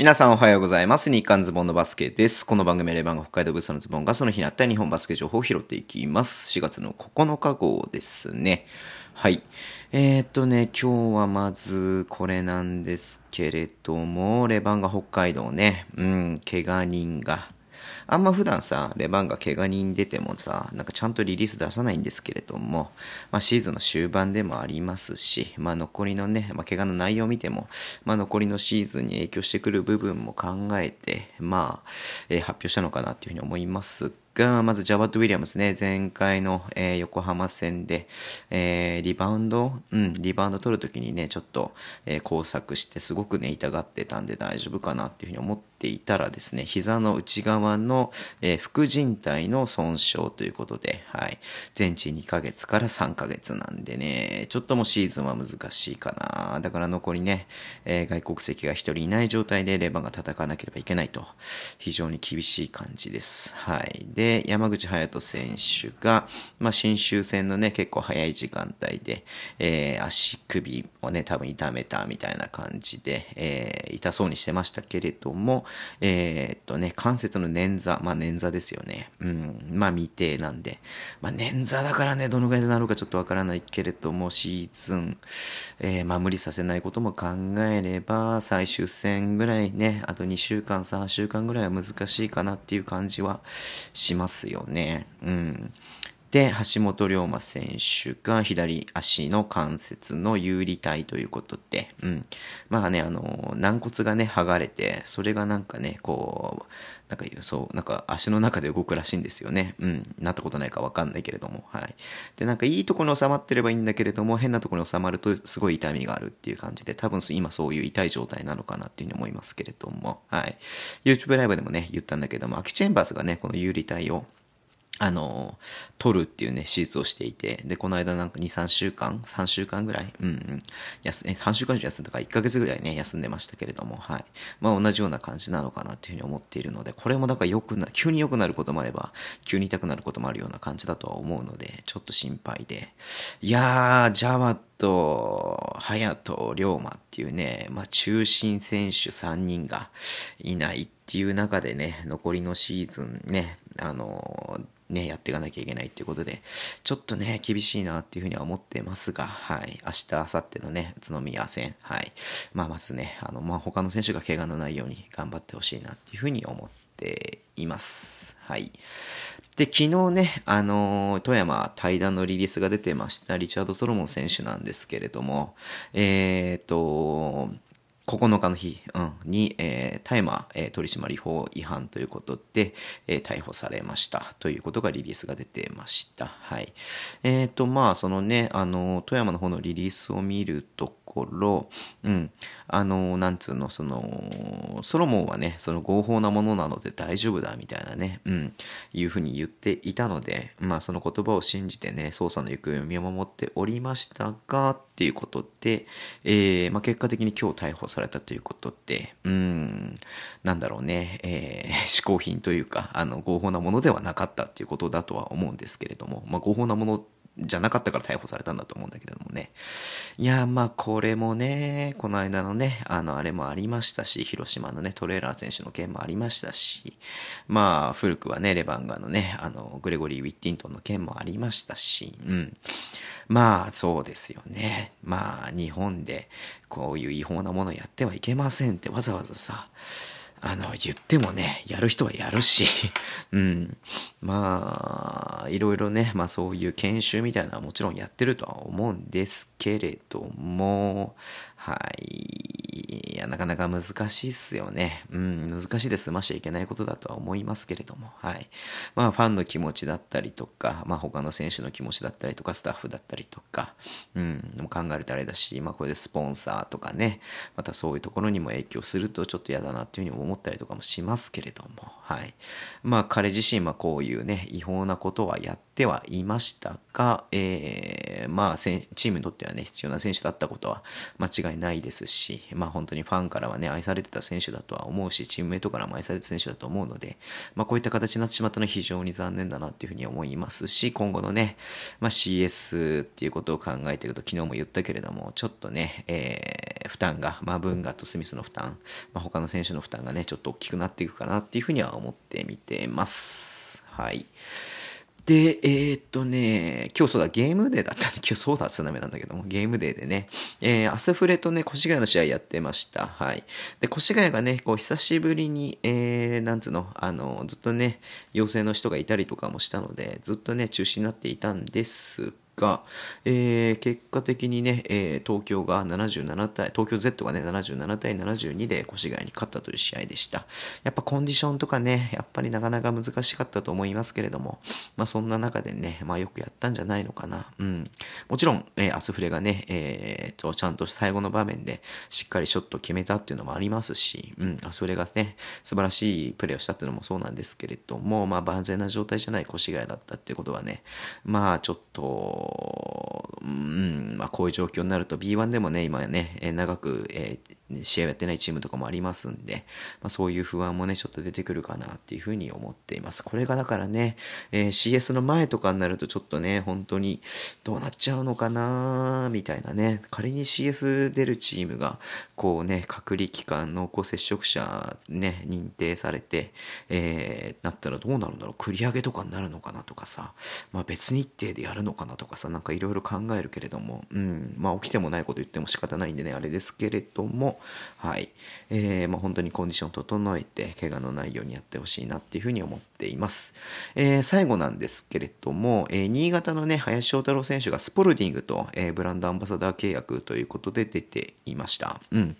皆さんおはようございます。日刊ズボンのバスケです。この番組はレバンが北海道ブースのズボンがその日にあった日本バスケ情報を拾っていきます。4月の9日号ですね。はい。えー、っとね、今日はまずこれなんですけれども、レバンが北海道ね、うん、怪我人があんま普段さ、レバンが怪我人出てもさ、なんかちゃんとリリース出さないんですけれども、まあシーズンの終盤でもありますし、まあ残りのね、まあ怪我の内容を見ても、まあ残りのシーズンに影響してくる部分も考えて、まあ、えー発表したのかなというふうに思いますが、まずジャバット・ウィリアムスね、前回の、えー横浜戦で、えーリバウンド、うん、リバウンド取るときにね、ちょっと、えー工作して、すごくね、痛がってたんで大丈夫かなっていうふうに思っていたらですね、膝の内側の、えー副靭帯の損傷ということで、はい、全治2ヶ月から3ヶ月なんでね、ちょっともシーズンは難しいかな。だから残りね、えー外国籍が1人いない状態でレバンが戦わなければいけないと、非常に厳しい感じです。はい。で、山口隼人選手が、まあ、新州戦のね、結構早い時間帯で、えー足首をね、多分痛めたみたいな感じで、えー痛そうにしてましたけれども、えーっとね、関節の捻挫、まあ、捻挫ですよね。うん、まあ、未定なんで、まあ、捻挫だからね、どのぐらいでなるかちょっとわからないけれども、シーズン、えーまあ、無理させないことも考えれば、最終戦ぐらいね、あと2週間、3週間ぐらいは難しいかなっていう感じはしますよね。うん。で、橋本龍馬選手が左足の関節の有利体ということで、うん。まあね、あの、軟骨がね、剥がれて、それがなんかね、こう、なんか、そう、なんか足の中で動くらしいんですよね。うん。なったことないかわかんないけれども、はい。で、なんかいいところに収まってればいいんだけれども、変なとこに収まるとすごい痛みがあるっていう感じで、多分今そういう痛い状態なのかなっていうふうに思いますけれども、はい。YouTube ライブでもね、言ったんだけども、アキチェンバースがね、この有利体を、あの、取るっていうね、手術をしていて、で、この間なんか2、3週間 ?3 週間ぐらいうんうん。休え3週間以上休んだから1ヶ月ぐらいね、休んでましたけれども、はい。まあ同じような感じなのかなっていうふうに思っているので、これもだから良くな、急に良くなることもあれば、急に痛くなることもあるような感じだとは思うので、ちょっと心配で。いやー、ジャワと、隼人、龍馬っていうね、まあ中心選手3人がいないっていう中でね、残りのシーズンね、あのね、やっていかなきゃいけないっていうことで、ちょっとね、厳しいなっていうふうには思ってますが、はい。明日、明後日のね、宇都宮戦、はい。まあ、まずね、あの、まあ、他の選手が怪我のないように頑張ってほしいなっていうふうに思っています。はい。で、昨日ね、あのー富山対談のリリースが出てました、リチャード・ソロモン選手なんですけれども、えっ、と、9日の日、うん、に、えー大麻、えー取締法違反ということで、えー逮捕されましたということがリリースが出てました。はい。えっ、と、まあ、そのね、あの、富山の方のリリースを見るところ、うん、あの、なんつうの、その、ソロモンはね、その合法なものなので大丈夫だみたいなね、うん、いうふうに言っていたので、まあ、その言葉を信じてね、捜査の行方を見守っておりましたが、っていうことで、えーまあ、結果的に今日逮捕されたということで、うん、なんだろうね、えー 嗜好品というか、あの、合法なものではなかったっていうことだとは思うんですけれども、まあ、合法なものじゃなかったから逮捕されたんだと思うんだけれどもね。いや、まあ、これもね、この間のね、あの、あれもありましたし、広島のね、トレーラー選手の件もありましたし、まあ、古くはね、レバンガのね、あの、グレゴリー・ウィッティントンの件もありましたし、うん。まあ、そうですよね。まあ、日本でこういう違法なものやってはいけませんってわざわざさ、あの、言ってもね、やる人はやるし、うん。まあ、いろいろね、まあそういう研修みたいなのはもちろんやってるとは思うんですけれども、はい。いや、なかなか難しいっすよね。うん、難しいで済ましちゃいけないことだとは思いますけれども、はい。まあ、ファンの気持ちだったりとか、まあ、他の選手の気持ちだったりとか、スタッフだったりとか、うん、も考えるとあれだし、まあ、これでスポンサーとかね、またそういうところにも影響するとちょっと嫌だなっていうふうに思ったりとかもしますけれども、はい。まあ、彼自身はこういうね、違法なことはやってはいましたが、えー、まあ、チームにとってはね、必要な選手だったことは間違いないですし、まあ本当にファンからはね、愛されてた選手だとは思うし、チームメイトからも愛されてた選手だと思うので、まあこういった形になってしまったのは非常に残念だなっていうふうに思いますし、今後のね、まあ CS っていうことを考えてると、昨日も言ったけれども、ちょっとね、えー、負担が、まあブンガとスミスの負担、まあ他の選手の負担がね、ちょっと大きくなっていくかなっていうふうには思ってみてます。はい。で、えー、っとね、今日そうだ、ゲームデーだったんで、今日そうだつなめなんだけども、ゲームデーでね、えー、アスフレとね、越谷の試合やってました。はい。で、越谷がね、こう、久しぶりに、えー、なんつうの、あの、ずっとね、陽性の人がいたりとかもしたので、ずっとね、中止になっていたんですが、えー、結果的にね、えー、東京が77対、東京 Z がね、77対72で越谷に勝ったという試合でした。やっぱコンディションとかね、やっぱりなかなか難しかったと思いますけれども、まあそんな中でね、まあよくやったんじゃないのかな。うん。もちろん、えー、アスフレがね、えー、と、ちゃんと最後の場面でしっかりショット決めたっていうのもありますし、うん、アスフレがね、素晴らしいプレーをしたっていうのもそうなんですけれども、まあ万全な状態じゃない越谷だったっていうことはね、まあちょっと、うん、まあ、こういう状況になると B1 でもね、今ね、長く、えー、試合をやってないチームとかもありますんで、まあ、そういう不安もね、ちょっと出てくるかなっていうふうに思っています。これがだからね、えー、CS の前とかになるとちょっとね、本当にどうなっちゃうのかなみたいなね、仮に CS 出るチームが、こうね、隔離期間の濃厚接触者ね、認定されて、えー、なったらどうなるんだろう繰り上げとかになるのかなとかさ、まあ別日程でやるのかなとかさ、なんかいろいろ考えるけれども、うん、まあ起きてもないこと言っても仕方ないんでね、あれですけれども、はい。えー、まあ、本当にコンディションを整えて、怪我のないようにやってほしいなっていうふうに思っています。えー、最後なんですけれども、えー、新潟のね、林翔太郎選手がスポルディングと、え、ブランドアンバサダー契約ということで出ていました。うん。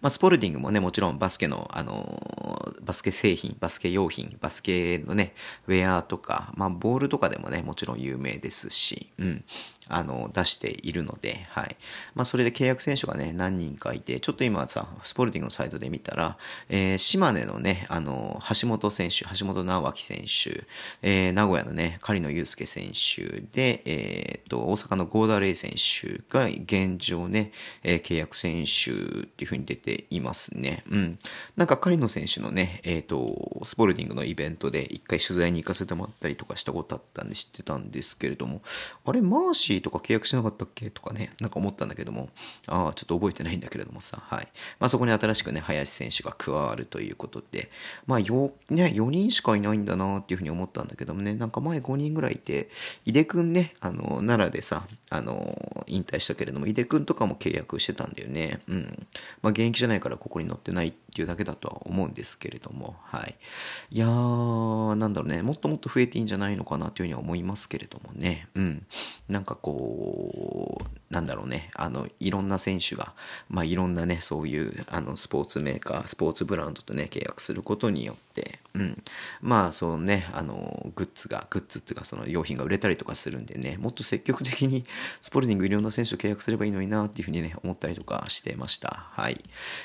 まあ、スポルディングもね、もちろんバスケの、あのー、バスケ製品、バスケ用品、バスケのね、ウェアとか、まあ、ボールとかでもね、もちろん有名ですし、うん。あの、出しているので、はい。まあ、それで契約選手がね、何人かいて、ちょっと今さ、スポルティングのサイトで見たら、えー、島根のね、あの、橋本選手、橋本直明選手、えー、名古屋のね、狩野祐介選手で、えー、と、大阪のゴーダレイ選手が現状ね、えー、契約選手っていう風に出ていますね。うん。なんか狩野選手のね、えっ、と、スポルティングのイベントで一回取材に行かせてもらったりとかしたことあったんで知ってたんですけれども、あれ、マーシーとか契約しなかったっけ？とかね、なんか思ったんだけども、ああ、ちょっと覚えてないんだけれどもさ、はい。まあそこに新しくね、林選手が加わるということで、まあよ、ね、4人しかいないんだなっていうふうに思ったんだけどもね、なんか前5人ぐらいいて、井出くんね、あの、奈良でさ、あの、引退したけれども、井出くんとかも契約してたんだよね。うん。まあ現役じゃないからここに載ってないってていうだけだとは思うんですけれども、はい。いやー、なんだろうね、もっともっと増えていいんじゃないのかなというふうには思いますけれどもね、うん。なんかこう、なんだろうね、あの、いろんな選手が、まあいろんなね、そういう、あの、スポーツメーカー、スポーツブランドとね、契約することによって、うん。まあ、そのね、あの、グッズが、グッズっていうか、その用品が売れたりとかするんでね、もっと積極的にスポルティングいろんな選手と契約すればいいのになっていうふうにね、思ったりとかしてました。はい。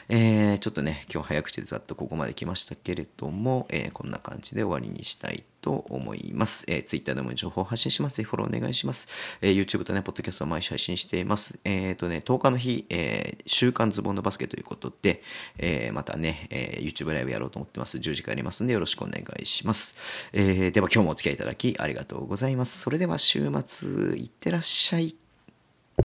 えー、ちょっとね、今日早口でざっとここまで来ましたけれども、えー、こんな感じで終わりにしたいと思います。えー、Twitter でも情報を発信します。ぜひフォローお願いします。えー、YouTube とね、ポッドキャストを毎週配信してています。えっ、ー、とね、10日の日、えー、週刊ズボンのバスケということで、えー、またね、えー、YouTube ライブやろうと思ってます。10時からやりますんでよろしくお願いします。えー、では今日もお付き合いいただきありがとうございます。それでは週末、いってらっしゃい。